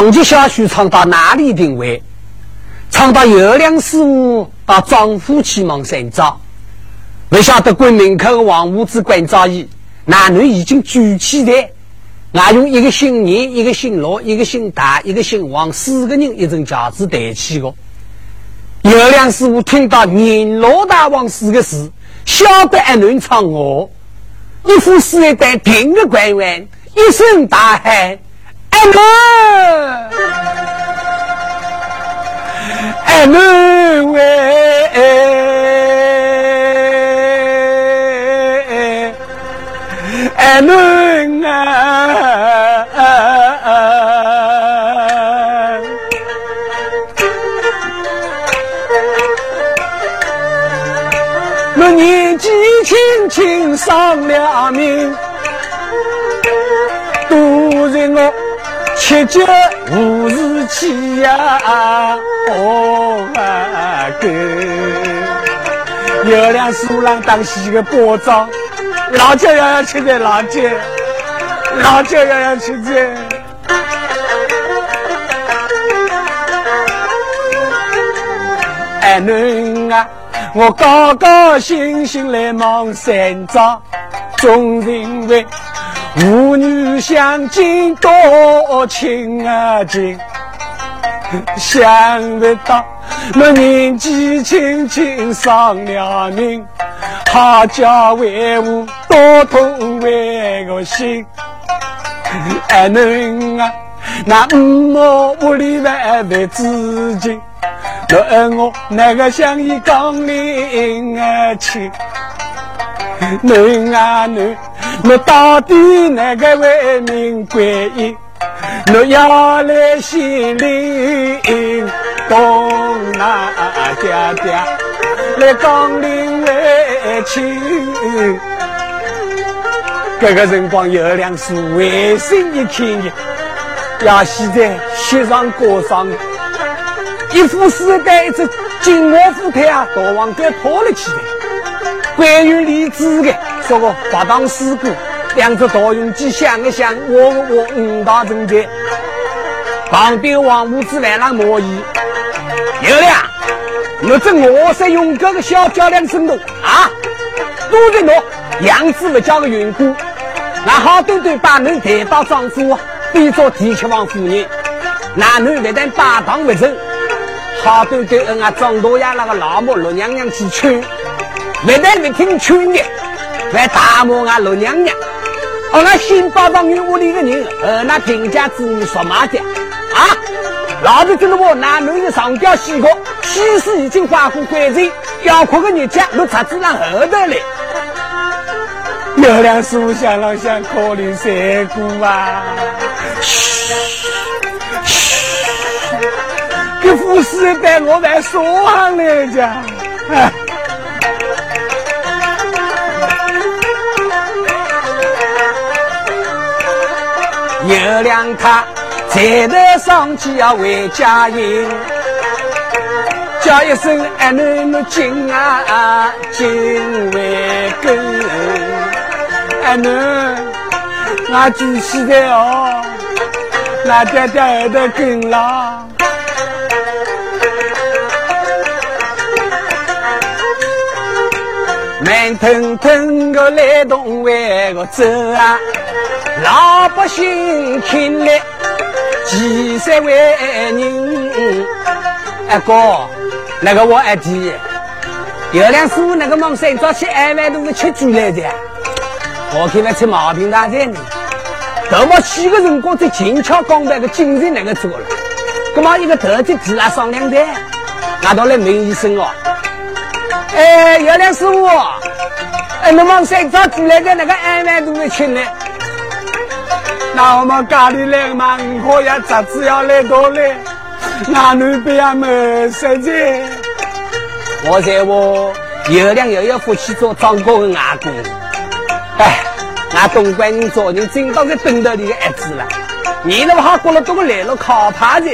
长期下去，唱到哪里定位？唱到月亮师傅把丈夫去忙山楂，不晓得关门口的王五子关早已，男女已经举起来。俺用一个姓年，一个姓罗，一个姓大，一个姓王，四个人一阵架子抬起个。月亮师傅听到“年罗大王”四个字，晓得俺能唱我，一副四一代顶个官员，一声大喊：“俺们，俺们喂，俺们啊！”我年纪轻轻丧了命，都在我七绝无事气呀！哦啊哥，月亮树上当西个包装，老舅要要吃的老舅，老舅要要吃的。哎囡啊！我高高兴兴来望山楂，总认为父女相敬多亲啊亲，想不到那年纪轻轻丧了命，好叫为我多痛为个心。哎囡啊，那五毛屋里来为自己。我爱我那个像一刚领儿去，囡啊囡，我到底哪个为民归隐？我要来心里东南家家来刚领为亲。这个辰光月亮是微心一看的，要写在雪上过上。一副丝带一只金毛虎腿啊，大王给拖了起来。关于李子的说个不当事故，两只大用机想一想，我我五大正在。旁边王五子来了莫疑，有了，我这我是用这个小叫两声的啊，都在喏，样子不叫个缘故，那好端端把侬抬到丈夫，比作地七王夫人，那男女不但把当不成。好端端恩啊，张大爷那个老母陆娘娘去劝，不但没听劝的，还打骂俺老娘娘。哦，那新八房院屋里的人，呃，那贫家子女说嘛的啊？老子跟着我男女的上吊西国，西施已经发过关税，要哭个日家都插子让后头来。月亮树下老想可怜三姑啊。嘘嘘这富士带我来说上来着，有两他才头上去要回家营，叫一声阿囡囡进啊进回根，哎囡，我举起来哦，那爹爹后头跟了。慢腾腾个来东湾个走啊，老百姓听来几十万人。阿哥，那个我阿弟，月亮叔那个忙山早起二万多个吃猪来着，我看他吃毛病大在呢。头毛起个辰光，在轻巧刚办个精神那个做了，干嘛一个头就提拉上两台？俺到了问医生哦。哎，月亮师傅，哎，那么谁早煮来的那个二万多的钱呢？那我们家里来嘛，五号呀，侄子要来到嘞，俺女不要么实在。我在我月亮又要夫妻做张哥的阿公，哎，那东关人做人真当个等到你的儿子了，你那么好过了多个来了靠怕的，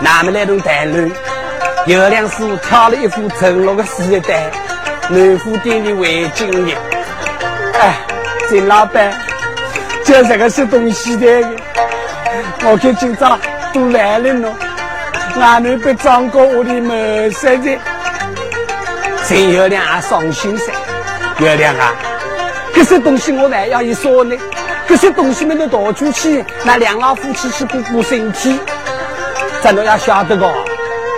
那么来种谈论。月亮师挑了一副陈落的丝带，南府店里围巾的。哎，金老板，就这个是东西的，我看今朝都来了喏，俺们被张过我的门塞的，陈月亮也伤心噻。月亮啊，这些东西我还要一说呢，这些东西没得逃出去，那两老夫妻去顾顾身体，咱都要晓得个。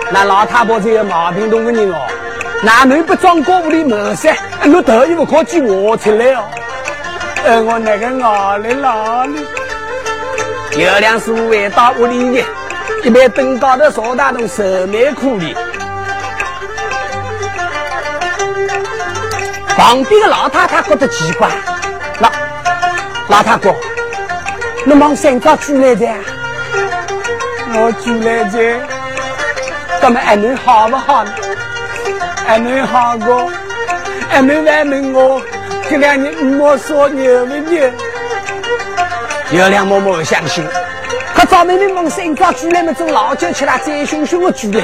那老太婆这个毛病多的人哦，哪能不装过屋里门噻？我头一不可去挖出来哦。呃，我那个哪里哪里？月亮师傅回到屋里的，一边登高头坐大洞愁眉苦脸。旁边的老太太觉得奇怪，老老太婆，你忙山高出来的？我出来的，咱们还能好不好？还没好过？还能来问我这两年没说牛不牛？月亮默默相信，可早明明忙山高居然那种老酒吃了，醉醺醺的居然，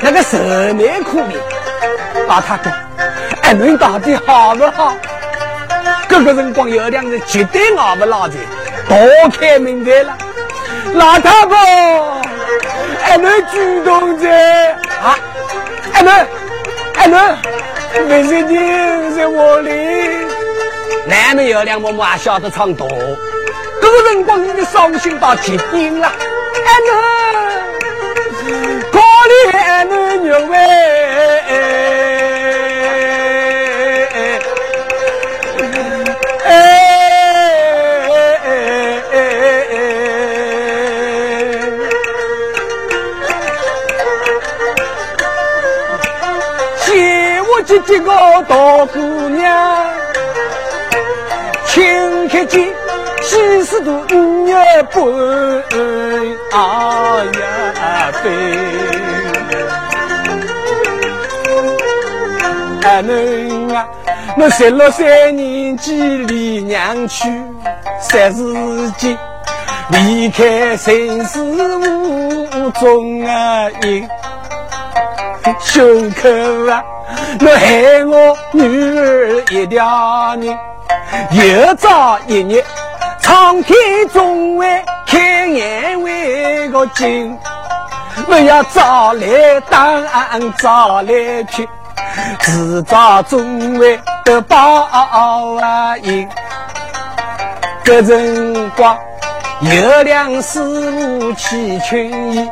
那个愁眉苦脸，老太婆。俺们到底好不好？这个辰光有两个绝对熬不老的，多开明白了。老太婆，俺们主动者啊？俺们，哎，恁，为什么在我里？难得有两毛毛，还晓得唱多，这个辰光你的伤心到极点了。哎，恁，可怜恁牛哎。这个大姑娘，请看见七十度五月半，啊呀飞。啊恁啊，我十六岁年纪离娘去，三十几离开生死无踪啊，一胸口啊。我害我女儿一条命，又早一日，苍天总会开眼为个睛。我要早来当，早来去，迟早总会得报应。这辰光，有两师傅去劝伊，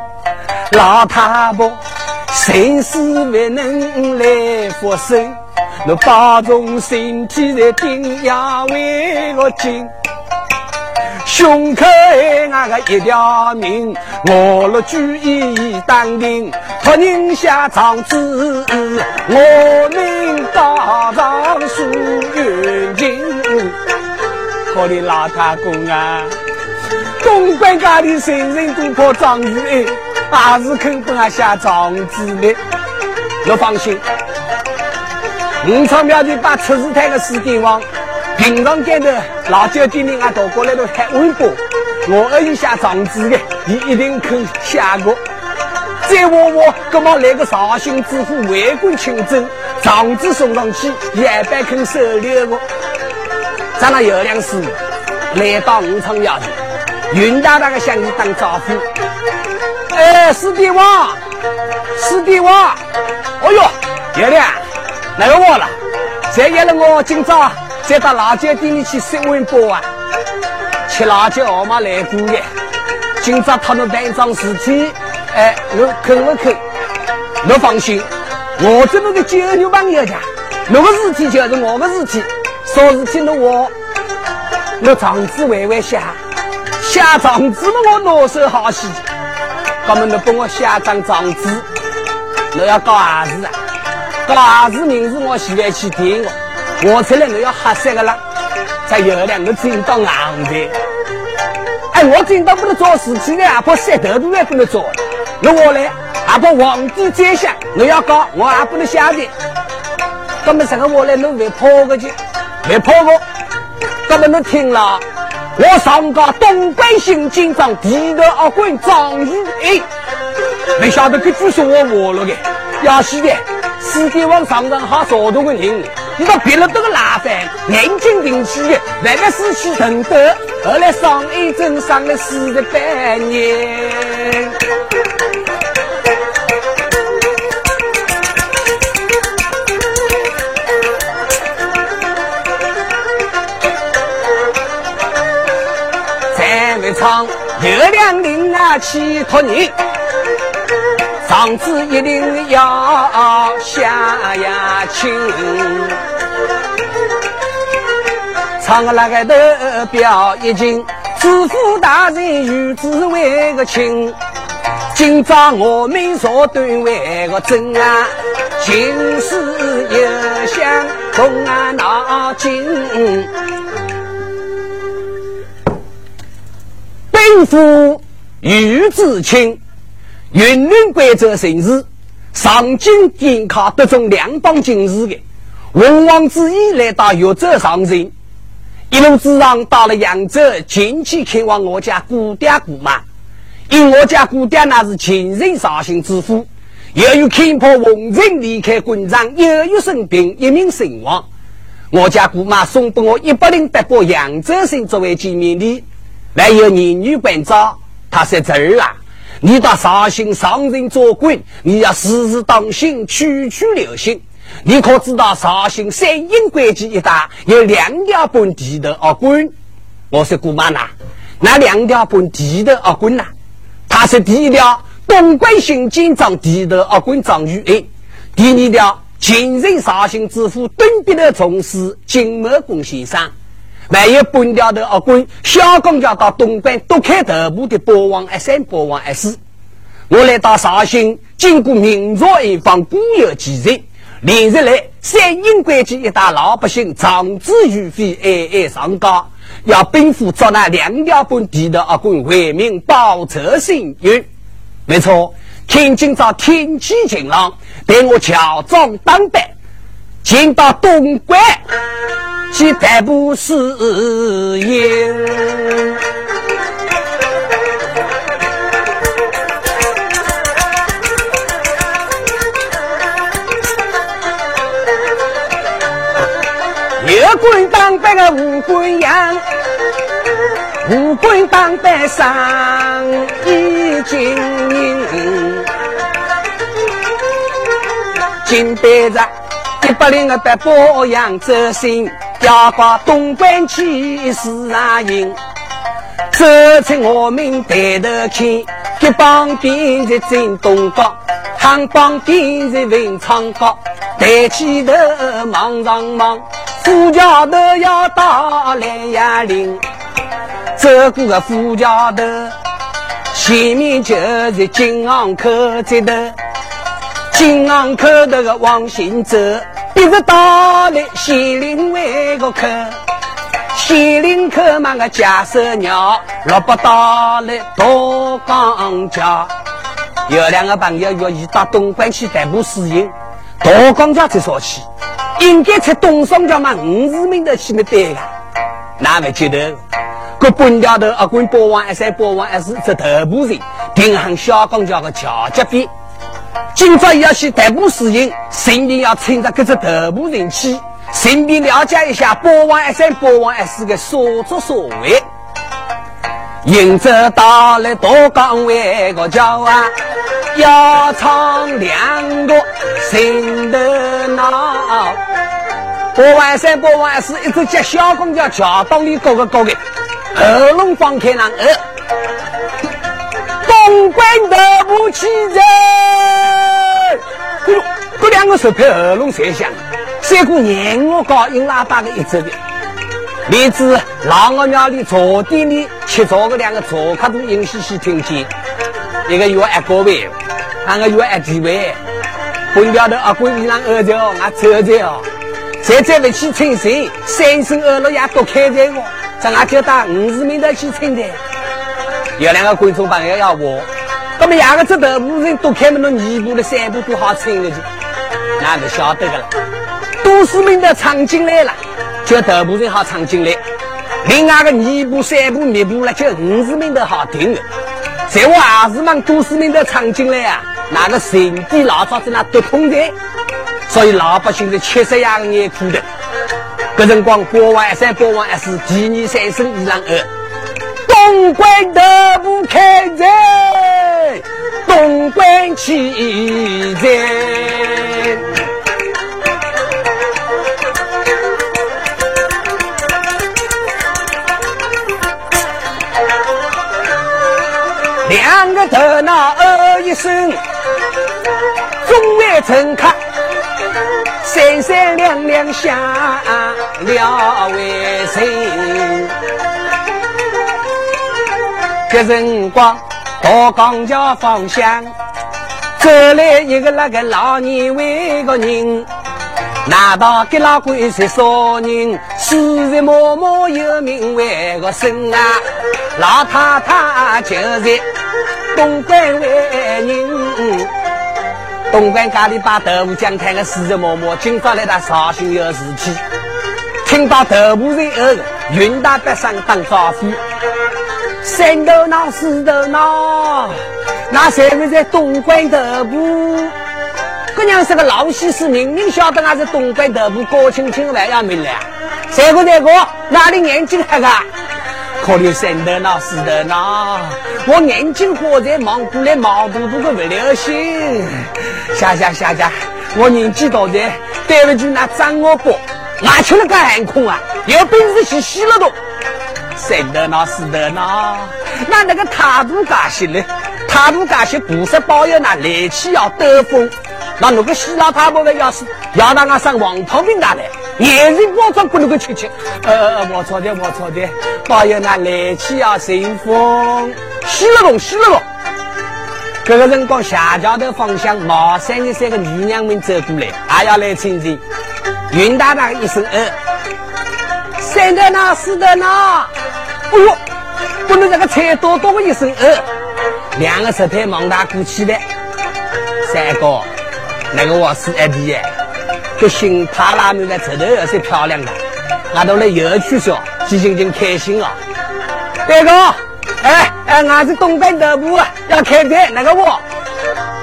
老太婆。生死未能来复生，我保重身体在顶崖为我紧，胸口那个一条命，我若举义当定，托人下长子，我命大长数远近。可怜老太公啊，东关家里人人都靠长子哎。还是肯帮俺下长子的，你放心。五常庙里把出事台的四帝王，平常间的老酒店里俺到过来都喊微博，我二姨下长子的，你一定肯下过。再我我赶忙来个绍兴知府为官清正，长子送上去，也别肯收留我。咱那有两师来到五常庙里，云大大的向你打招呼。哎，四弟王，四弟王，哦哟，月亮，哪个我了？谁约了我今早再到辣椒店里去吃碗包啊？吃辣椒号码来过的。今早他们办一桩事体，哎，我肯不肯？你放心，我这么个九牛朋友家，那个事体就是我的事体，说事体侬我，我长子微微下，下长子嘛我拿手好戏。哥们，你帮我写张状纸，你要搞儿子啊？搞儿子名字我喜欢去听我，我出来你要黑色的了，才有两个真到硬的。哎，我真到不能做事情呢，还怕石头都也不能做。那我来，还怕皇帝宰相，你要搞我还不能写的。哥们，这个我来，你别跑过去，别跑过。哥们，你听了。我上个东关新京长提头二棍张玉哎，没晓得这句说我活了的，要死的，四帝王上上好少多个人，你到别了这个拉饭，眼睛定起的，慢慢死气沉得，后来上一针上了四十八年。在外唱月亮领啊，起托你。嗓子一定要下呀清，唱个那个的表一斤，知府大人有旨为个亲，今朝我们说对为个真啊，情事又想动啊脑筋，本府有旨亲。云南贵州城市上京监考得中两帮进士的，文王之意来到岳州上任，一路之上到了扬州，前去看望我家姑爹姑妈。因我家姑爹那是前任绍兴之父，由于看破红尘离开官场，又有生病，一命身亡。我家姑妈送给我一百零八包扬州参作为见面礼，还有儿女关照。他说：“侄儿啊。”你到绍兴上任做官，你要时时当心，处处留心。你可知道绍兴三阴关机一带有两条半地的二官？我说姑妈呐，那两条半地的二官呐，他是第一条东关新京长地的二官张玉安，第二条前任绍兴知府敦北的从事金茂公先生。还有半条的二官，小公家到东关都开头部的博王二三、博王二四。我来到绍兴，经过明朝一方，固有几人，连日来三阴关机一带老百姓长子于飞，哀哀上高，要兵符捉拿两条半地的二官为民报仇伸冤。没错，天今朝天气晴朗，带我乔装打扮，进到东关。去逮捕私营，有官当班个无官样，无官当班上一金银，金杯子一百零个百宝扬州行。要把东关起事啊赢，走出我们抬头看，一帮兵在争东高，两帮兵在文昌高，抬起头望上望，副桥头要到兰牙岭，走过个副桥头，前面就是金昂口这头，金昂口头个往前走。一直到了西林湾个口，西林口嘛个假手鸟，落不到了多江桥。有两个朋友愿意到东关去逮捕私营，多江桥才说起，应该在东双桥嘛五十名的去没对个，哪会记得？个半条头二关八王二三八王二四这头部人，定行小江桥个桥脚边。今朝要去逮捕死人，顺便要趁着这只头部人气，顺便了解一下八王二三、八王二四的所作所为。迎着到了大岗位个桥啊，要唱两个心头闹。八王二三、八王二四一直接小公交桥道里高个高个，喉咙放开那呃，东关头部起人。哎呦，这两个手拍耳聋才响，三姑年我高音喇叭的一直的。例子，老我庙里坐店里吃早个两个坐客都硬兮兮听见，一个月一个位，两个月一几位。本标的阿贵衣裳二着，俺走着哦，再再不去称谁，三生二六也都开在我，这俺就打五十名的去称的。有两个观众朋友要我。那么两个这头部人都开门了，二步的三步都好撑的去，那就晓得个了。都市民的闯进来了，就头部人好闯进来；另外个二步三步密步了，就五十名的好听的。在我儿子们都市民的闯进来啊，那个神地老早在那都通的。所以老百姓的七十样也苦的。搿辰光国王三，国王二四，第二三生一郎二，东关德不开战，东关起战。两个头脑哦一声，中外乘客三三两两下了为神。这辰光到钢桥方向，走来一个那个老年为个人。难道给老鬼是啥人？死在默默有名为个孙啊！老太太就是东关为人，东关家里把豆腐浆开个死在默默，今朝来他绍兴有事体，听到豆腐人后，云大北上当招呼，三头脑四头脑，那谁会在东关头部？这娘是个老西施，人人晓得俺是东关头部，高清清还要明了。谁个这个哪里眼睛黑个？可怜三头脑四头脑，我眼睛活在忙过来，毛肚肚个不留心。下下下下，我年纪大的，对不起那张我伯，俺吃了个寒空啊，有本事去洗了都。三头脑四头脑，那那个态度干些呢？态度干些，菩萨保佑那来气要兜风。那如果希腊他婆的要是要让俺上王汤饼大来，也是包装不能够吃吃。呃，我错的，我错的。保佑那来气要顺风，洗了龙，洗了龙。这个辰光下桥的方向，毛三的三个女娘们走过来，还要来亲亲。云大大一声呃，三的那四的那，哎呦，不能这个菜多多一声呃，两个石头忙大鼓起来，三哥。那个我是二弟耶，这新帕拉米的石头也是漂亮的，俺都来游去说，几斤斤开心啊！大哥，哎哎，俺是东北头部要开店，那个我，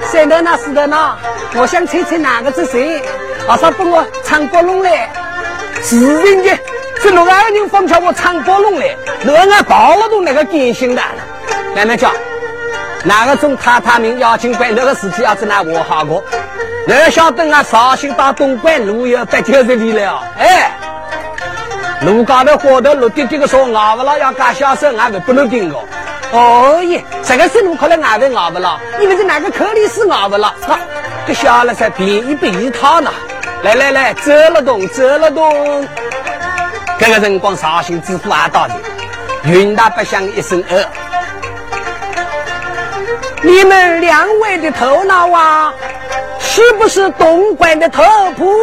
三头那四的那，我想猜猜哪个是谁？马上给我唱波龙来，是人家，这六二人放巧我唱波龙来，六俺跑了都那个开心的，慢慢讲，哪个中太太名邀请关那个事情要是拿我好过。要晓得啊，绍兴到东关路有八九十里了。哎，路高头花头路滴滴个说熬不了，要加小声，俺们不能听哦。哦耶，这个是路可能俺们熬不了，因为是哪个口里是熬不了。好，这下了才便宜便宜套呢。来来来，走了动，走了动。这个辰光绍兴知府还到的，云大不响一声呃，你们两位的头脑啊！是不是东莞的特普？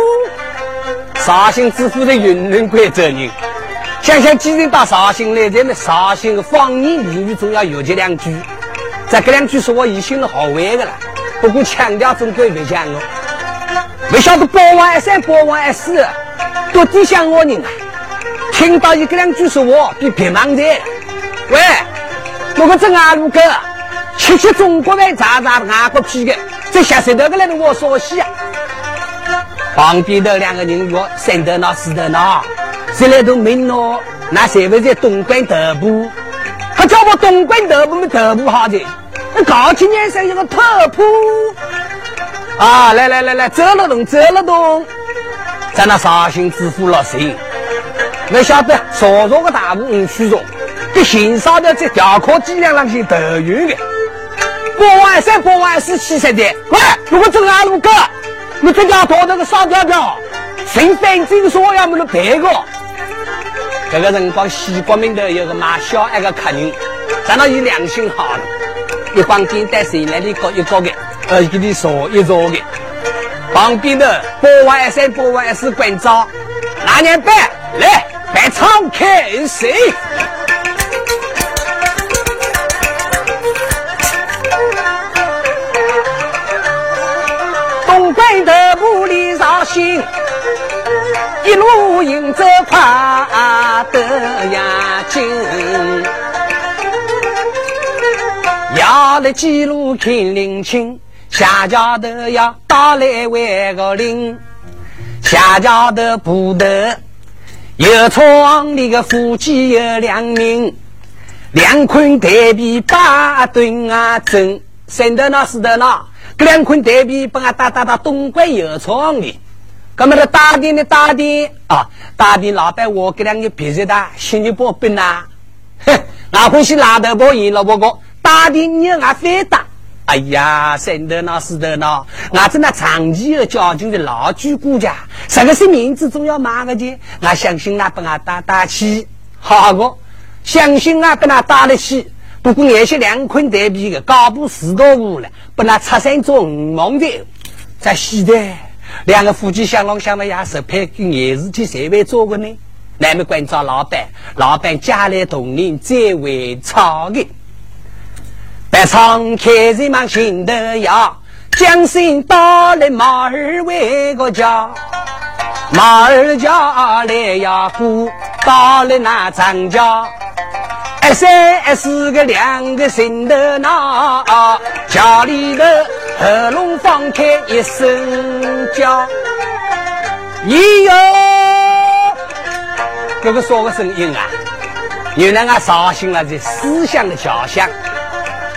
绍兴知府的云南贵州人。想想既然到绍兴来，咱们绍兴的方言俚语总要有这两句。这个两句是我已经的好玩的了，不过腔调总归不像哦。没晓得八万一三，八万一四，到底像我人啊？听到一个两句说话比别忙的。喂，我个正阿路哥，吃吃中国饭，查查外国皮的。这下水头个来的我说戏啊！旁边的两个人说：“三头脑四头脑，谁来都没孬，那谁会在东莞头部？他叫我东莞头部没头部好的，那搞起年生一个特铺啊！来来来来，走了动，走了动，在那绍兴支付了谁？我晓得少少个大部五区中，这行少的在调考计量上去头晕的。八万三，八万四，七十的。喂，如果走俺路哥，你这家拖那个烧条条，谁反正说要么能赔个。这个辰光，西国门头有个卖小一个客人，咱那有良心好了，一帮简单谁来的搞一搞的，呃，给你说一说的。旁边的八万三，八万四关照，拿年办来，办敞开谁？关头不离绍兴，一路迎着快得呀紧，要来几路看林清，下家头要打来万个林。下家的不得，有窗里个夫妻有两名，两捆台币八吨啊挣，省得那死得那，这两捆台币把俺打打到东莞有窗里。那么的打点的打点啊，打点老板我给两个别人的，心里不笨呐。哼，俺欢喜拉头包赢了不过，打点你俺非打。哎呀，生的那死的那，俺这那长期有交情的老居顾家，什个是名字总要骂个的，俺相信俺不俺打打起，好个，相信俺不俺打得起。不过那些两捆台币的搞不十多五了，不那出生做五毛的，在西的。两个夫妻相郎相妹也是配跟儿子去谁会做过呢？那么关照老板，老板家里同仁最为操的。白仓开人忙心得要，将心到了马儿为个家，马儿家来呀姑，到了那张家。一三一四个两个心头闹，家里头喉咙放开一声叫，咦哟，这个说个声音啊，原来俺绍兴了这思想的家乡。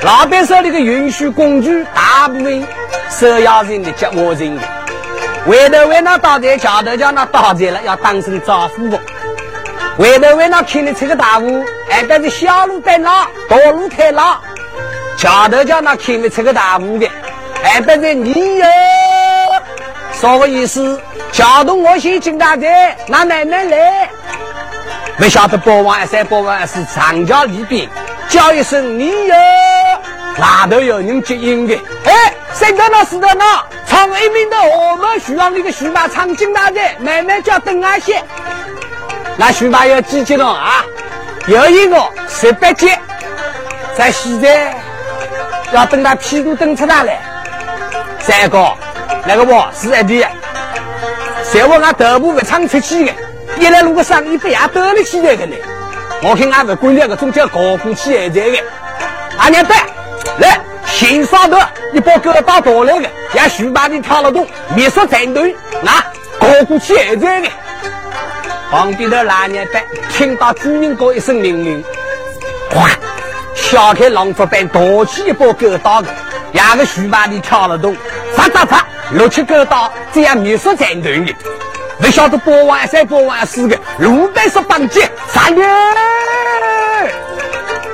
老板手里的运输工具大部分收押人的、接我人，回头为那倒在桥头叫那倒在了，要当成招呼的。回头为那开的这个大雾，哎，但是小路在那，道路太老。桥头叫那开的这个大雾的，哎，但是你哟，啥个意思？桥头我先进大寨，那奶奶来。不晓得包王二三包王二四长桥里边叫一声你哟，那头有人接应的。哎，三到那四到那，唱一名的我们徐郎那个徐马唱进大寨，奶奶叫邓阿仙。那徐马要几级了啊！有一个十八级，在现在要等他屁股等出来来。三个那个我是一弟，在我俺头部不唱出去的，一来如果生意不也得了起来的呢？我看俺不管那个总叫高过去还在的。阿娘带来，新上头一把狗打过来的，让徐马的跳了动，灭杀战队，那高过去还在的。旁边的老娘们听到主人哥一声命令，哗，小开狼虎板夺起一把狗刀，两个徐马里跳了动，啪啪啪，六七狗刀，这样灭杀战队的，不晓得八万三、八万四个，路边是绑架，杀人！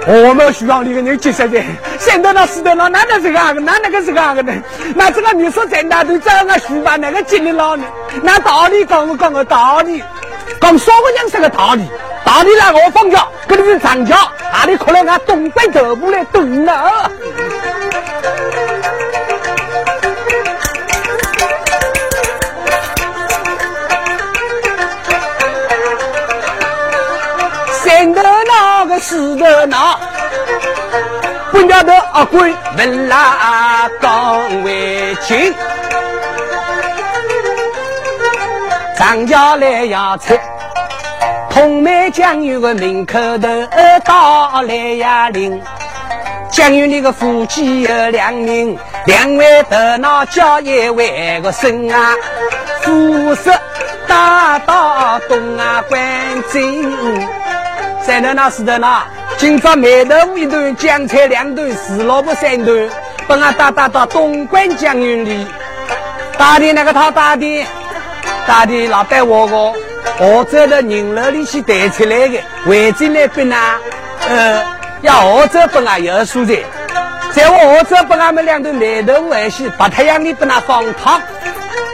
我们徐阳里的人几十人，现在那死的那哪能是个个，哪那个是个个呢？那这个灭杀战队找俺徐马那个经理老呢？那道理讲不讲个道理？讲啥个样是个道理？道理来我放假，跟你们长桥，哪里可能俺东北头部来蹲呢？是个闹，不晓得阿贵。问哪讲为情？张家来呀，出同梅江有个门口头到来呀领，江有那个夫妻有两名，两位头脑叫一位个生啊，肤色大到东啊关金，在那那是的那，今朝梅豆腐一顿，酱菜两顿，四萝卜三顿，把俺打打到东关江云里，打的那个他打的。大的老板我个，我这的人楼里去带出来的，围进来不拿，呃，要我这不拿有蔬菜，在我这不俺们两个奶头外洗，白太阳里不拿放汤，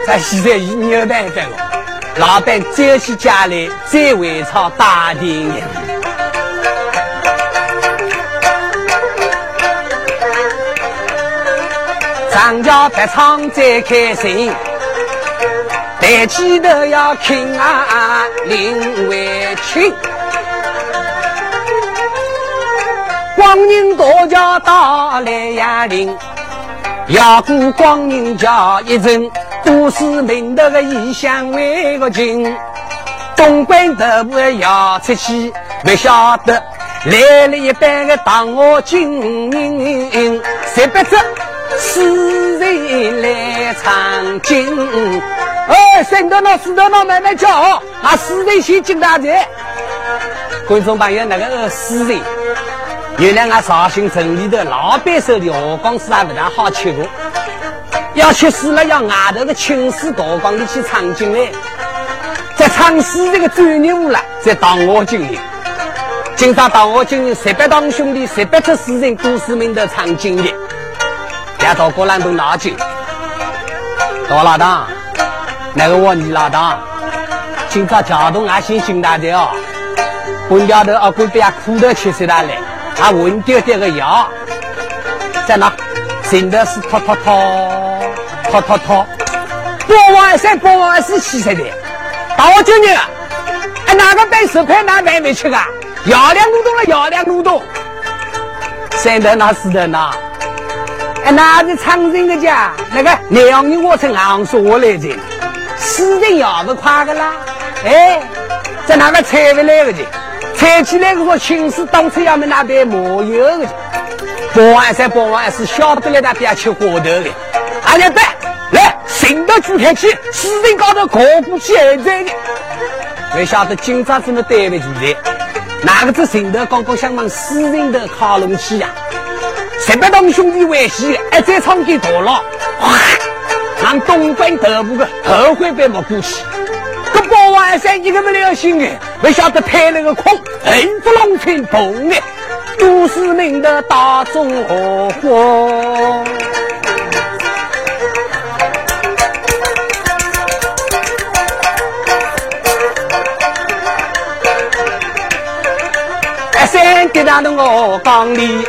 在现在一年半半了，老板再去家里再回朝大点样。张家白唱再开心。抬起头要听啊，林为清。光阴多叫到来呀临，要过光阴叫一阵，都市名头个异乡为个近。东关头不要出去，不晓得来了一班个当我军，十八只死人来唱经。哎，三头脑四头脑慢慢叫，啊，四人先进大寨。观众朋友，那个四人，原来俺绍兴城里头老板手里河光水还不大好吃过，要吃死了要外头的青丝大光里去唱经嘞，在唱诗这个专业户了，在当我经营。今朝当我经营十八堂兄弟，十八出诗人都是名的唱经理，两到过来都拿酒。大老大，那个我你老大，今朝桥洞俺先进大的哦。本家头啊，过边苦头吃死他来，还混丢丢个药，在那，真的是拖拖拖，拖拖拖，八万三，八万四，七十的，大我经理，哎，哪个带十块拿买没吃啊？药量路动了，药量路动，三头那四头那，哎，那是长人的家，那个两人我从昂说我来着，死人要不快的啦，哎，在哪个拆不来的去？抬起来个说，青石当初要么那边没有的，八万三，八万四，晓得来那边吃花头的。俺家对，来，新的主台去，四人高头高过去还在的。没晓得今朝怎么对不起的？哪个子新的刚刚想往四人的靠拢去呀？十八当兄弟为喜，一再唱给大了，让东关头部的后悔被没过去。这八万三一个没良心的。不晓得拍了个空，横不龙群蹦的，都市命的大众合伙。哎，三弟那的我讲你，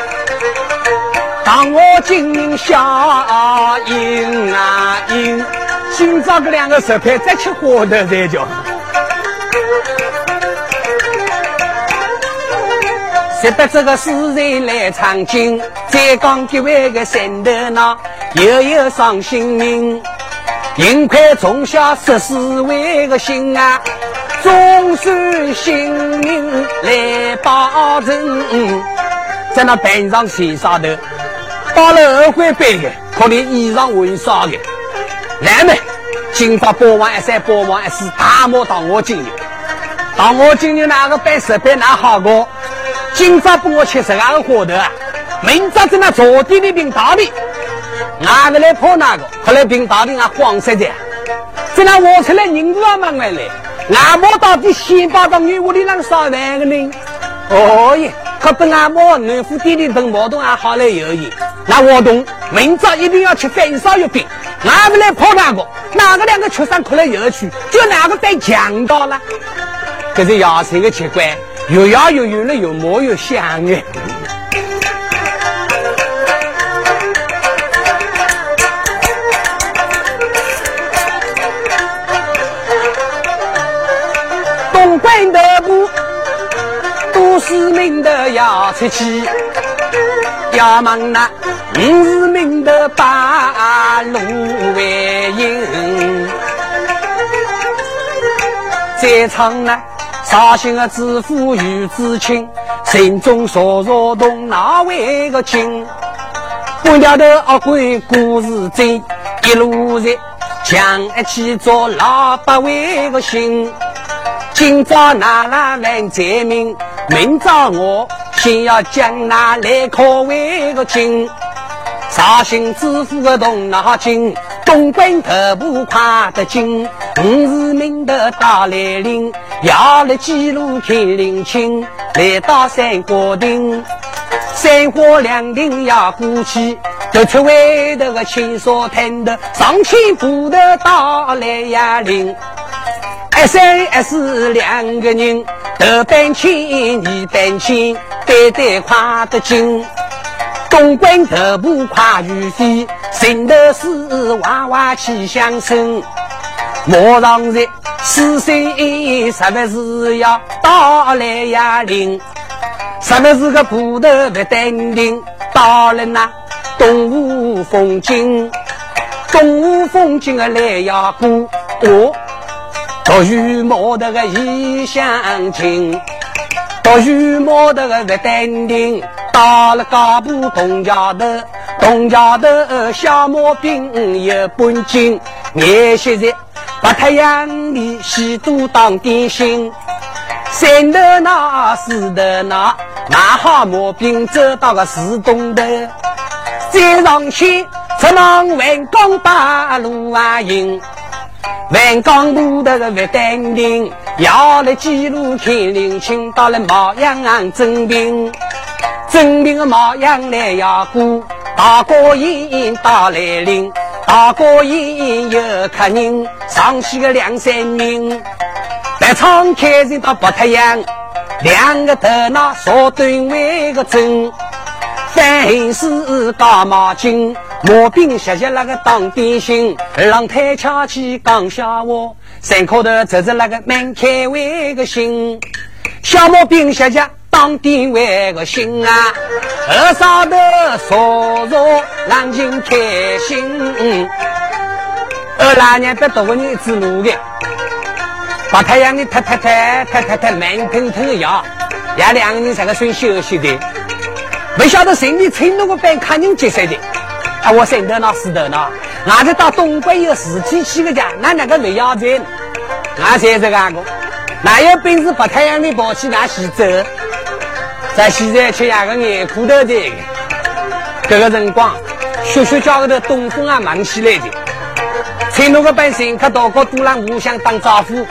当我今日下赢啊赢，今朝个两个石块再吃花头才叫。值得这个诗人来唱经，再讲几位个神头呢，又有伤心人，幸亏从小十四位个心啊，总算性命来保证。在那板上写上头，到了二环背的，可能衣裳温烧的。来们，今朝八万一三，八万一四，大漠当我今日，当我今日哪个办十百哪好过？今朝帮我吃十二个火头啊！明朝在那坐地的兵大的，哪个来破哪个？后来兵大的啊慌死的，在那挖出来人都要忙来了。俺莫到底先把到女屋里那个烧饭个呢？哦耶！可等俺莫南府店里等毛东还好来有意。那活动明早一定要吃翻烧月饼。俺们来破哪个？哪个两个吃上可来有去？就哪个被抢到了？这是牙齿的奇怪。又要又圆了，又磨又香哎！东关的部都是命的要出去，要忙那五是命的把路为营，在场呢。绍兴的知府于知青，心中烁烁动哪位个情？半条头恶鬼故事真，一路在讲一起做老百位个心。今朝拿来问罪名，明朝我先要将那来考为个情。绍兴知府的动脑筋。东关头部快得紧，五是明的大来临，要来记录看林清，来到三角亭，三花两亭要过去，突出外头个青纱滩的上千步的大来呀林，一三一四两个人，头半轻，二半轻，对对快得紧。东关头部跨雨飞，心头是娃娃气相声。马上日四岁十不是要到来呀临，十不是个步头不淡定，到了那东吴风景，东吴风景啊来呀过，哦，到羽毛的个异乡情，到羽毛的个不淡定。到了高步东桥头，东桥头小毛兵有本金，眼些日白太阳里西都当点心，山头那石头那，拿好毛病走到个石洞头，再上去出往万工大路啊行，万江路头个万丹亭，要来记录看林清到了毛阳安征兵，征兵个毛阳来要过。大过瘾，大来临，大过瘾有客人，上去个两三名，白窗开人到不太阳，两个头脑说对位个针，凡事搞毛巾，毛病写写那个当点心，二太巧起讲笑话，三口头走着那个蛮开胃个心，小毛病写写。当地为个心啊，二嫂的说说，让人开心。二老娘别多个人子路的，把太阳的太太太太太太慢腾腾的摇，也两个人在个睡休息的，不晓得谁里请那个班客人接谁的。啊，我心头那死头呢，俺这到东北有十几起个家，俺两个没要钱，俺在这个个，哪有本事把太阳的跑去拿洗走？在现在吃两个眼苦头的，这个辰光，学学家里头东风啊忙起来的，请那个本身可到个都让互相打招呼。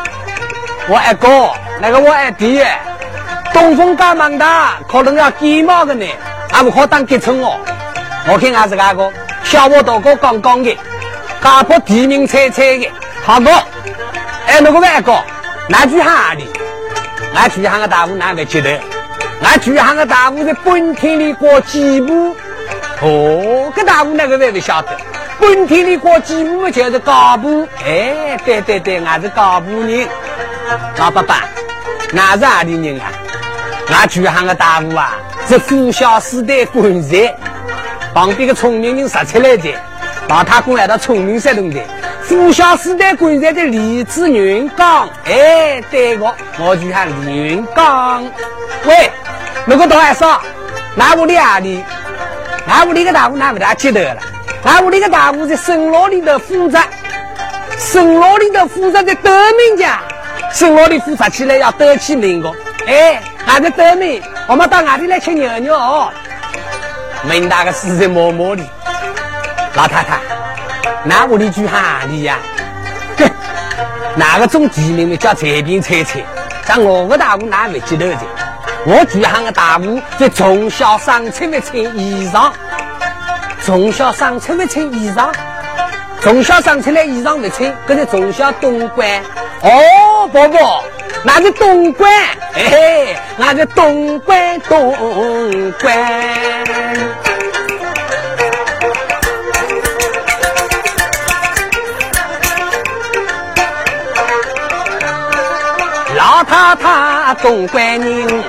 我二哥，那个我二弟，东风干忙的，可能要感冒的呢，还不好当结村哦。我看俺是那个小我大哥刚刚的，家婆提名猜猜的，好不？哎，那个外哥，那句哈里？俺去哈个大户哪会记得？俺巨行个大屋在本田里过几步？哦，个大屋那个还不晓得。本田里过几步就是高步。哎，对对对，俺是高步人。老伯伯，俺是哪里人啊？俺巨行个大屋啊，是呼啸时代官员，旁边个聪明人杀出来的。老太公来到聪明山东的，呼啸时代官员的李子云刚。哎，对个，我就喊李云刚。喂。如果到晚上，那屋里阿里，那屋里个大屋哪不大记得了？那屋里个大屋在生老里头负责，生老里头负责在德明家，生老里负责起来要得起名个。哎，俺在德明，我们到外地来吃牛肉哦。门大个是在默默的，老太太，那屋里住哈里呀？哼，哪个种地名的叫随便猜猜？像我个大屋哪不记得的？我住行个大屋，在从小上穿的穿衣裳，从小上穿的穿衣裳，从小上穿来衣裳不穿，搿是从小东莞。哦，宝宝，那是东关，嘿嘿，那是东关东关。老太太东关人。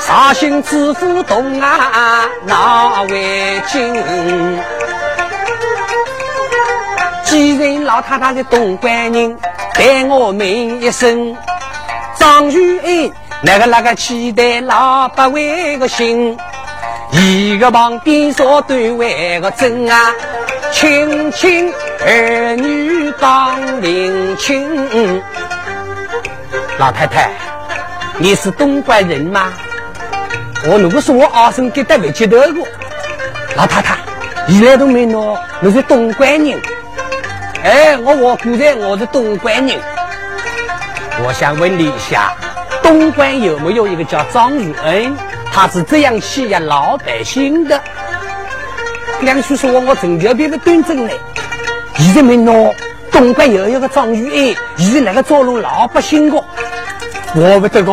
绍兴知府同啊那位金，既然老太太是东关人，待我问一声，张玉英那个那个期待老百位个心，一个旁边说对位个真啊，亲亲儿女当邻亲，老太太，你是东莞人吗？我如果说我二婶给带回接头个老太太，现在都没喏，你是东莞人。哎，我我姑在我是东莞人。我想问你一下，东莞有没有一个叫张玉恩？他是这样欺压老百姓的。两叔说我我成就变得端正嘞。现在没喏，东莞有一个张玉恩，现在那个捉弄老百姓的，我不得个。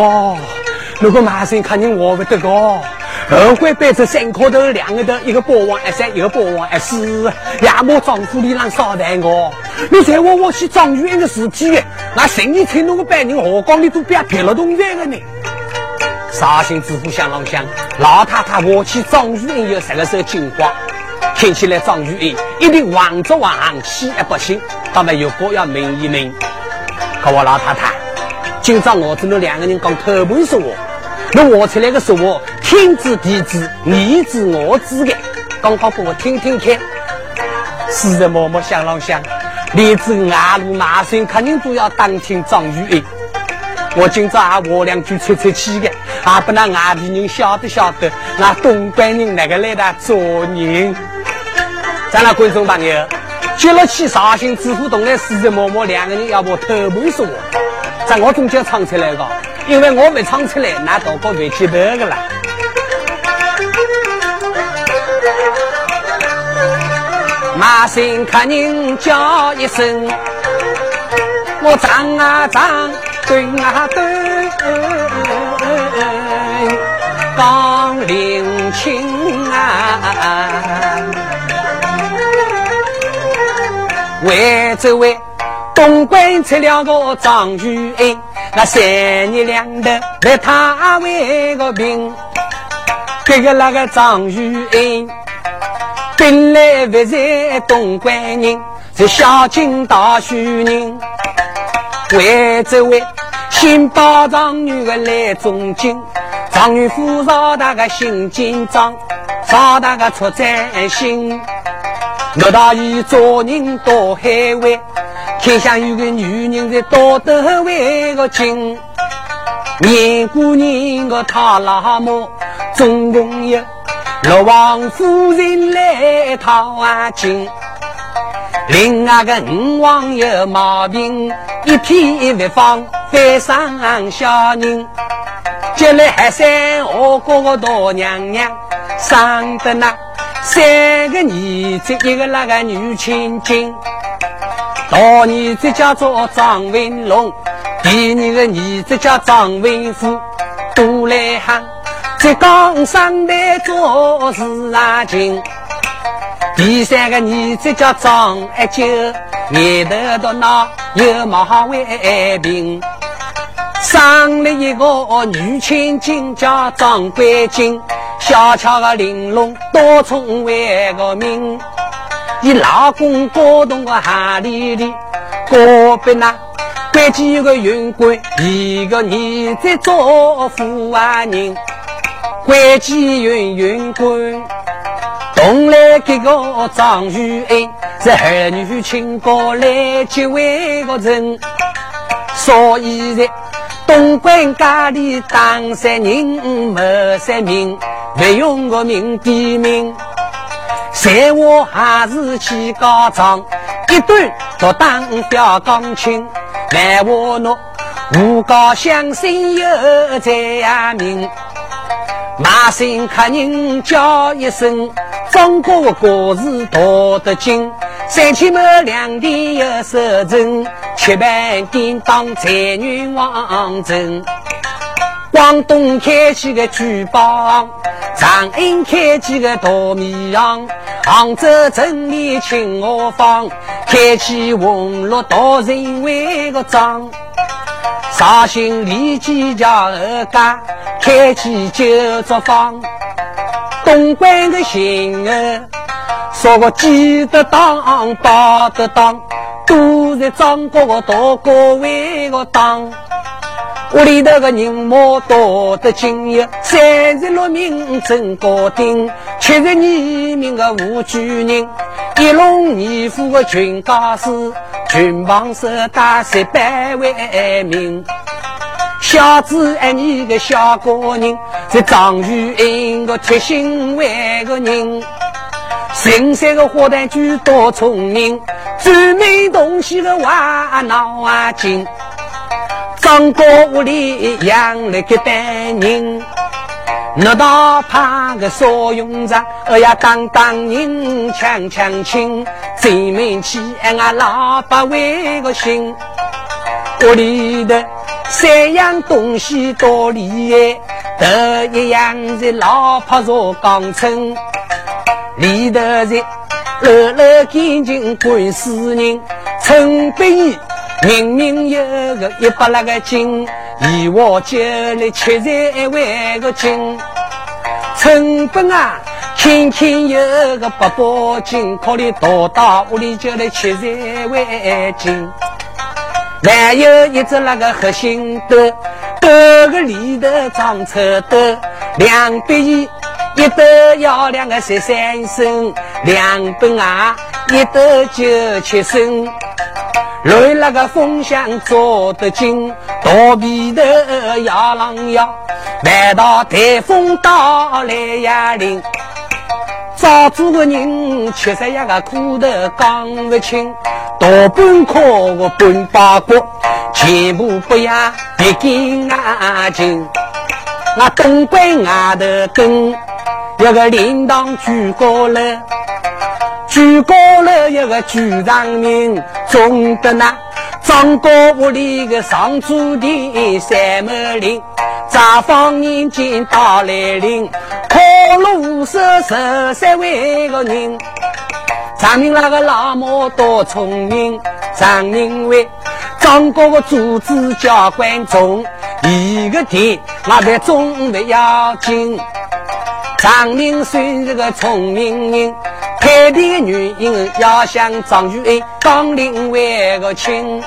如果马上看见我不得个，后官背着三颗头两个头，一个波王一三，一个波王一四，亚莫丈夫里让少待我。你再问我去张玉英的事体，那生意请那个百人何光的都不要撇了东西的呢？绍兴知府想啷想，老太太我去张玉英有十个手金花，听起来张玉英一定王着王，气也不行，他们有个要问一问。可我老太太，今朝我这那两个人讲偷本说话。那我出来个说话，天知地知，你知我知的，刚好给我听听看。是人默默想啷想，连子阿路马生肯定都要当听张玉英。我今朝还话两句吹吹气的，还不让外地人晓得晓得，那东北人那个来的做人。咱那观众朋友，接了起绍兴知府同来，四日默默两个人要不偷摸说话，在我中间唱出来个，因为我没唱出来，那大哥会记得个啦。马新客人叫一声，我张啊张，蹲啊蹲，刚领情啊。为这位东关出了个张玉英，那三年两头来他为个病，这个那个张玉英。本来不是东关人，是小金大书人。为这位新包状女的来中京，状元夫少大个心紧张，少大个出战心。我大姨做人多海外，看向有个女人在道德为个精。年过年个他老母，总共有。六王夫人来讨亲，另外个五王有毛病，一天不放翻上小人。接来还三我哥哥大娘娘，生的那三个儿子，一个那个女千金。大儿子叫做张文龙，第二个儿子叫张文虎，都来喊。在岗上来做事啊，勤。第三个儿子叫张爱九，眼头到脑有毛胃病。生了一个女千金叫张桂金，小巧个玲珑多聪慧个名。你老公高动个哈里里，隔壁那关几个云贵，一个儿子做富啊人。关机云云官，东来这个张玉英是儿女亲哥来结为个人，所以在东关家里当三人没三命，不用个名地名，闲话还是去高涨，一顿都当表钢琴，难话喏，无高相信有才名。马新客人叫一声，中国的国事道德经，三千亩两地有守城，七万叮当财源旺盛。广东开起个珠宝长安开起个大米行，杭州城里青河坊开起红绿大人为个庄。绍兴李记家二家开起酒作坊，东莞的行儿说个记得当，报得当，都在张国个大哥为个当。屋里头个人马多得精呀，三十六名真高丁，七十二名个武举人，一龙二虎个群家师。军旁手打三百万名，小子爱你个小高人，在张玉英个贴心为个人，深山个花旦剧多聪明，专门东西个玩脑筋，张哥屋里养了个单人。那大怕个少用着，哎呀当当人抢抢亲，最门气俺老爸为个心。屋里的三样东西多厉害，头一样是老婆做钢秤，里头是乐乐干净管事人，称比明明有个一百那个斤。以我酒来七十一万个斤，成本啊，轻轻有个八百斤，可里大到屋里就来七十万斤。还有一只那个核心豆，豆个里头装臭豆，两百一，一豆要两个十三升，两本啊，一豆就七升。乱那个风向做得紧，躲避的摇狼摇，难道台风到来呀临？早做个人，吃在一个苦头讲不清，大半科我半八卦，全部不要别给眼睛。我东关外头跟一个铃铛举高了，举高了一个局长名，中的那张高屋里个上主的三门铃，查访人间到来临。考路十十三位个人，张明那个老母多聪明，张明为张哥哥组织教观众，一个天那在中不要紧。张明算是个聪明人，配的女人要像张玉英，刚领为个亲。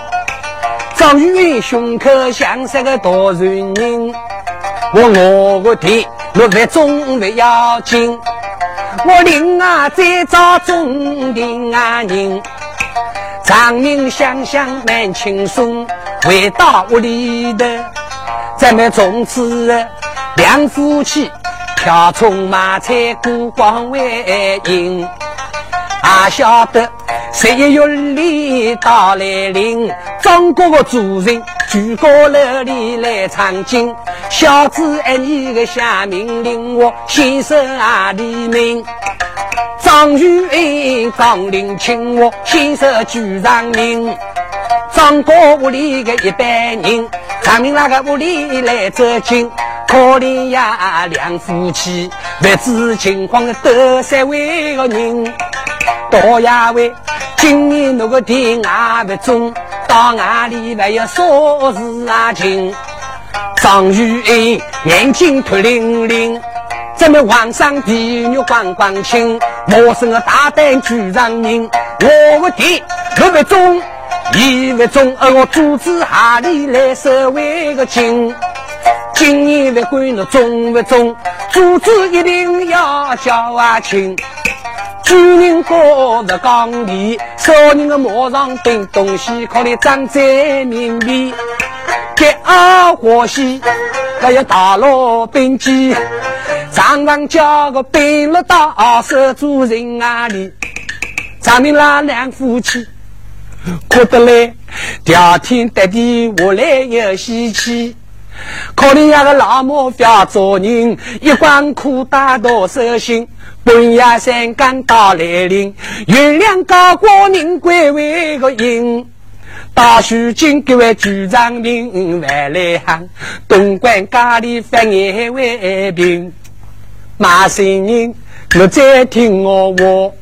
张玉英胸口像三个大人人，我我个天。若不中不要紧，我领啊再找中的啊人，长命想想蛮轻松，回到屋里头，咱们从此两夫妻跳葱买菜过光为赢，啊晓得十一月里到来临，中国的主人。举高楼里来唱经，小子爱你个下命令，我先生阿里明。张玉英张林请我先生举上名。张哥屋里个一般人，张明那个屋里来走亲，可怜呀两夫妻，不知情况得三位个人，多呀喂，今年那个天也不中。到哪里还要说事啊？情张玉英眼睛突灵灵，咱们皇上地女光光清，我是个大胆举上名，我的爹不为忠，一为忠，而我主子下里来守卫个亲。今年不管了忠不忠，主子一定要叫啊亲。主人过着岗里，少人的马上订东西，靠你张在面边。给二伙计，还要大老兵机，常常叫个兵了到手主人那里。咱们那两夫妻哭得来，第天得地我来又稀奇。可怜那个老母不要做人，一关苦打到手心。半夜三更到来临，月亮高官人归为个影。大须金各位局长名万来行，东关家里发眼为平。马新人，我再听我话。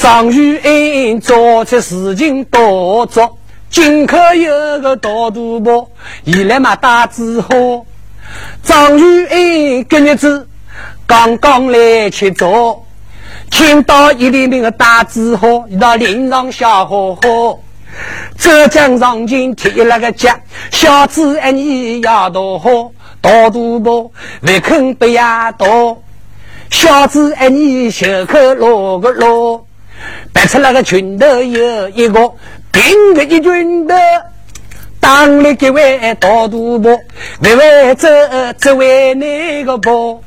张玉英做出事情多做，进口有个大赌博，伊来嘛打字好。张玉英今日子。刚刚来吃早，听到一里面的大字号，一道林上笑呵呵。浙江上京贴了个家，小子哎你丫头好，大肚婆不肯不丫头，小子哎你袖口落个落，白出那个拳头有一个，平个一拳头，当了几位大肚婆，为为这这位那个婆。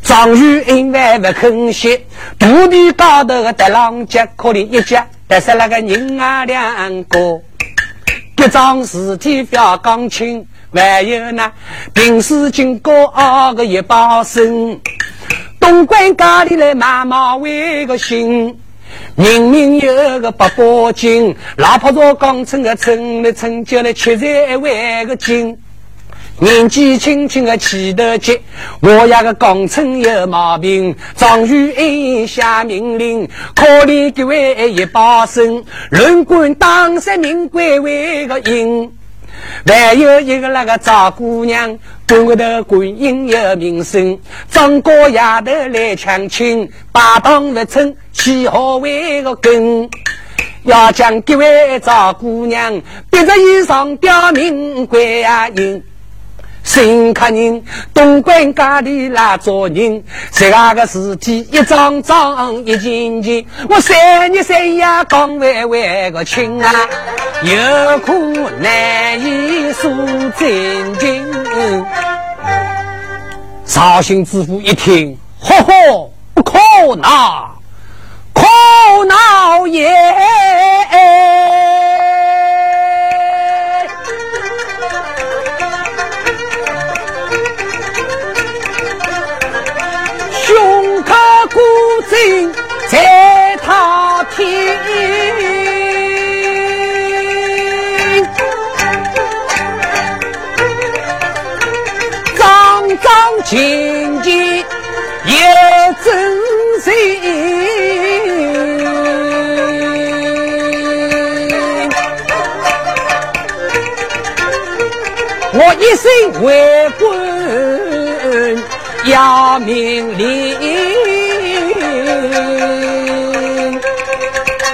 张玉英还不肯歇，土地高头的大浪脚，可怜一脚，但是那个人啊两个，一桩事体要钢琴，还有呢平时经过二个一包生，东关家里来买马为个心，明明有个八宝金，老婆说钢称个称来称叫来七彩为个金。年纪轻轻的起得急，我呀个工程有毛病。张玉英下命令，可怜各位一把声，论官当上名贵为个应。还有一个那个赵姑娘，官的观音有名声。张哥丫头来抢亲，八当不成，七号为个根。要将各位赵姑娘，别着衣裳吊名贵呀人。新客人，东关家里来做人，这个事体一桩桩一件件，我三日三夜讲完完个清啊，有苦难以诉真情。绍兴知府一听，呵呵，不可恼，可恼也。在他听，张张紧紧也真心，我一生为官要命令。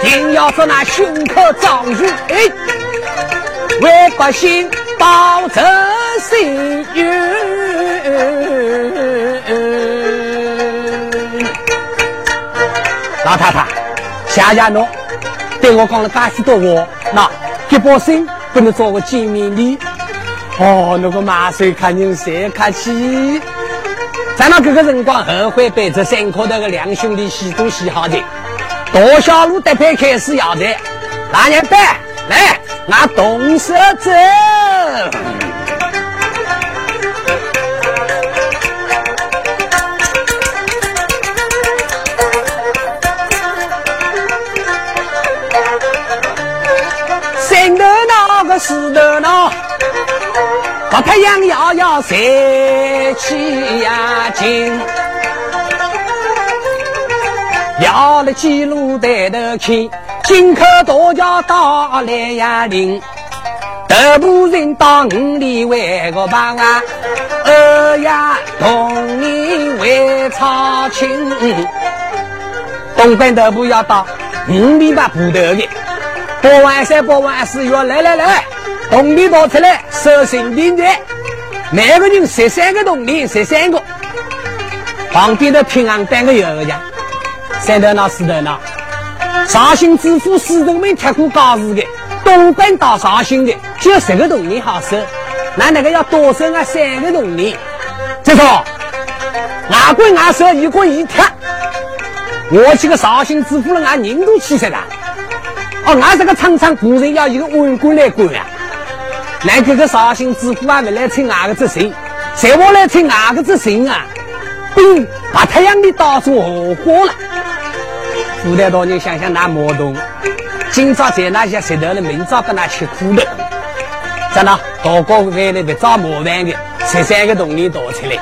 定要做那胸口长住，哎，为百姓保着信誉。老太太，谢谢侬对我讲了大许多话，那给百姓不能做个见面礼。哦，那个马水看人谁客气？咱那这个辰光，后悔背着三颗头的两兄弟洗东洗好的。多小路得配开始要的，大年班来，俺动手走。个四头脑，把太阳摇摇晒起呀劲。摇了几路抬头去，金口大桥到来呀林，头部人到五里为个帮啊，二呀同你为朝亲，东关头部要到五里把布头的，八万三八万四要来来来，铜里倒出来收新兵的，每个人十三个铜里十三个，旁边的平安单个有个家。三头脑四头脑，绍兴知府四头没贴过告示的，东关到绍兴的就十个铜年好收，那那个要多收啊三个铜年。再说，俺管俺收一个一贴，我这个绍兴知府了，俺人都气死了。哦，俺这个厂长固然要一个文官来管啊，那这个绍兴知府啊，不来听俺个这谁？谁我来听俺个这谁啊？兵把太阳的刀做火了。古代大人想想那毛东，今朝在那些石头了，明朝跟他吃苦的，在那大锅为了不找麻烦的，十三个铜铃倒出来，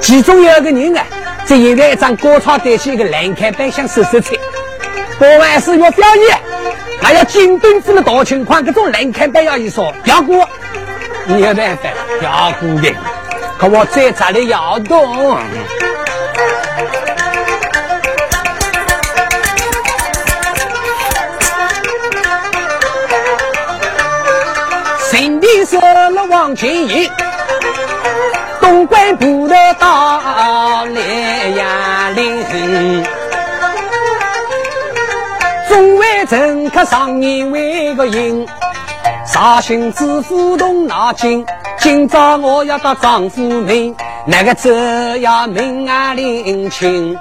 其中有一个人啊，在现在一张高草堆起一个栏杆板想收拾菜，八万四要表演，还要金墩子的大情况，这种栏杆板要一说要过，没有办法要过的，可我再咋的要动。走了往前迎，东关步头到来呀岭，乘客上年为个迎，绍兴知府动脑筋，今朝我要到丈夫门，那个走要命啊领情。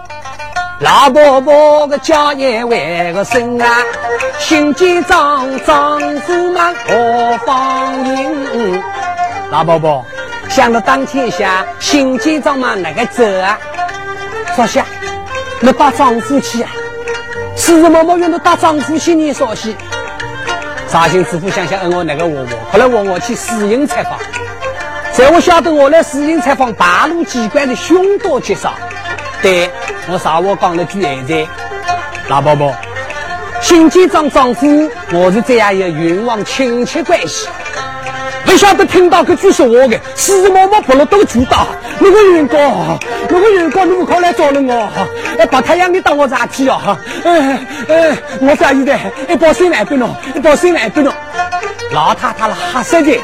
老婆婆个家业为个生啊，心急张丈夫们何方应？老婆婆想到当天下，心急张嘛那个走啊？坐下，你把丈夫去啊？是什么么用的大丈夫心你说些？绍兴知府想想，嗯，我那个我我，后来我我去私营采访，在我晓得我来私营采访大陆机关的凶多吉少，对。我上午讲了句闲话，老伯伯，新建长丈夫，我是这样一个冤枉亲戚关系，不晓得听到这句说话的，死毛毛跑了都知道。那个员工，那个员工，你不可来找了我，哎，把太阳你当我咋去啊？哎哎，我在意的，一包水来给侬，一包水来给侬。老太太了，吓死的。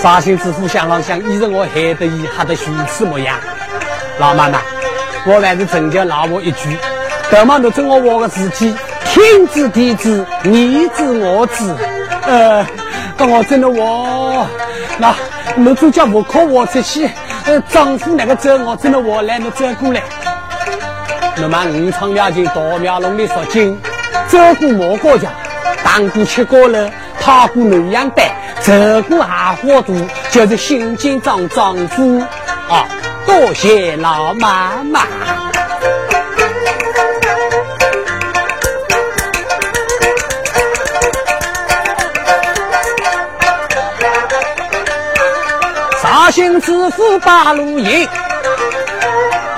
绍兴知府想了想，依着我害得伊吓得羞耻模样。老妈妈，我还是成就老我一句，等嘛都准我我个自己，天知地知，你知我知。呃，我真的我，那你就叫我靠我出去，呃，丈夫那个走，我真的我来，你走过来。那么五常了进大庙龙的说经，走过莫过家，荡过七过楼，踏过南阳带，走过下花渡，就是新进张丈夫啊！多谢老妈妈。兴知府八路营。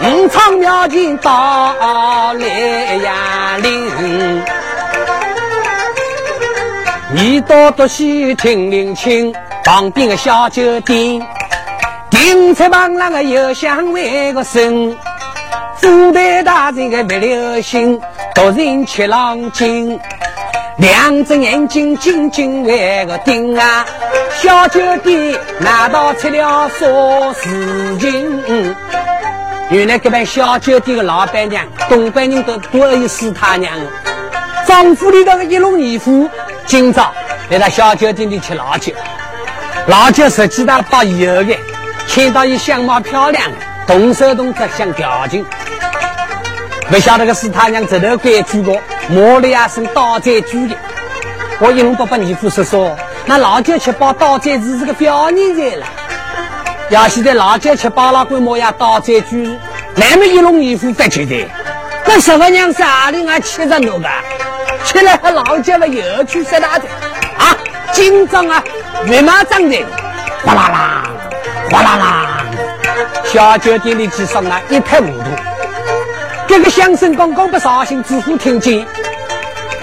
五场庙前到来呀铃，你多多细听灵清，旁边个小酒店，订菜旁那个油香味个深，古代大人个不留心，独人吃狼精，两只眼睛紧紧为个盯啊，小酒店难道出了啥事情？原来这边小酒店的老板娘，东北人都多有死他娘。丈夫里头个一龙二虎，今朝来到小酒店里吃老酒，老酒实际上包油的，看到伊相貌漂亮，动手动脚想调情。不晓得个死他娘这头规矩个，摸了一声刀在举的。我一龙伯伯二虎说说，那老酒吃饱刀在是是个表演才了。要现在老酒吃饱了，鬼模样刀在举，那么一龙一虎不觉得？那十个娘是哪里还吃着多个？吃了还老酒了又去吃哪的？啊，紧张啊，越马张的，哗啦啦，哗啦啦，小酒店里去上啊一塌糊涂。这个相声刚刚被绍兴知府听见，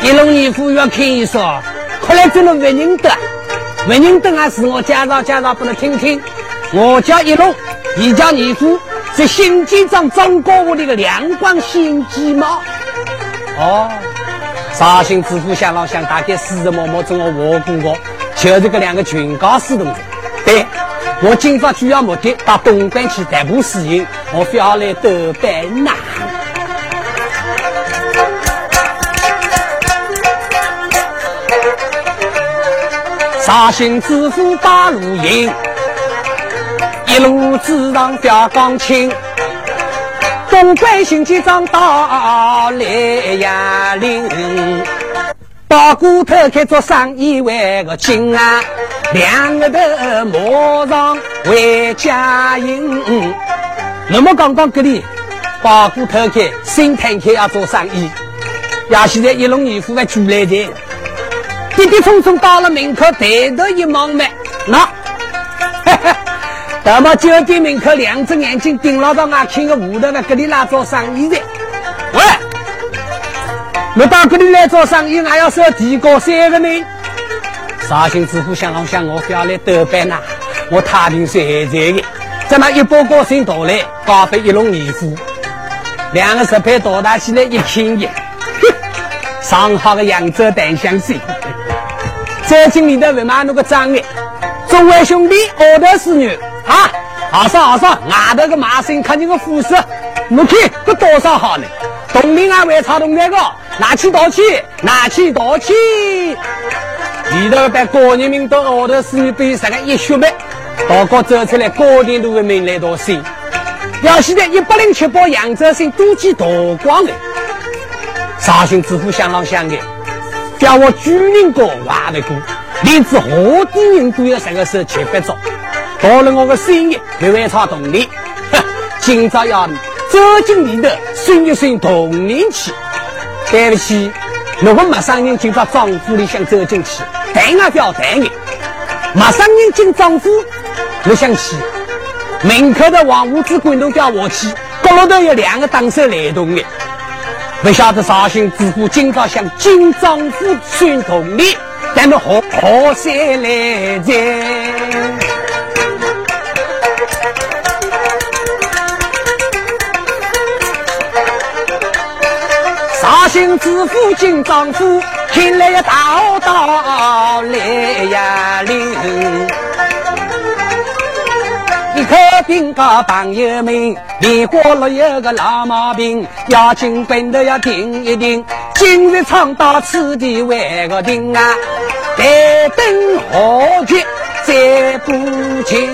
一龙一虎要看一说，看来真的不认得，不认得啊，自我介绍介绍，不能听听。我叫一龙，你叫二虎，是新机长张国武的个亮光新鸡毛。哦，绍兴知府想老想，大概四日某某中我我过过，就是个两个群高师同志。对，我今朝主要目的到东关去逮捕私营，我非要来斗班呐。绍兴知府把路迎。一路之上吊钢琴，东关新机长到来呀铃，包谷头开做生意为个精啊，两个头马上为家营。那么刚刚这里包谷头开新摊开要做生意，呀现在一龙二虎还出来的，跌跌匆匆到了门口，抬头一望嘛，那。那么酒店门口两只眼睛盯牢到外看个屋头的，这里来做生意的。喂，我到这里来做生意，还要收提高三个呢。绍兴知府想了想，我不要来斗班呐，我太平山还在的。怎么一包高升到来，高飞一龙二虎，两个石牌倒打起来一看一，上好的扬州淡香水，在经里头不买那个账的，众位兄弟，二头四女。啊，好说好说，外头个马生看见个肤色，我看这多少好呢？东林啊，外草东那个，拿起刀去，拿起刀去。里头把高人民到后头是被啥个一血脉，大哥走出来，高田路的门来到心。要现在一百零七包扬州省都记大光的，绍兴知府想啷想的，叫我主人过挖的过，连只何地人都要三个手七八招。到了我的生意，就会唱动力。今朝要走进里头，顺一顺动力去。对不起，如果没商人今朝丈夫里想走进去，但啊不要谈的。没商人进丈夫，我想去。门口的王五子管都叫我去，角落头有两个打手来动的。不晓得绍兴知府今朝向金丈夫算同呢，咱们好好三来财。绍兴知府金丈夫，听来一道道来呀灵。看兵家朋友们，你过六月个老毛病，要紧本头要停一停。今日唱到此地为个定啊，待等何去再不请。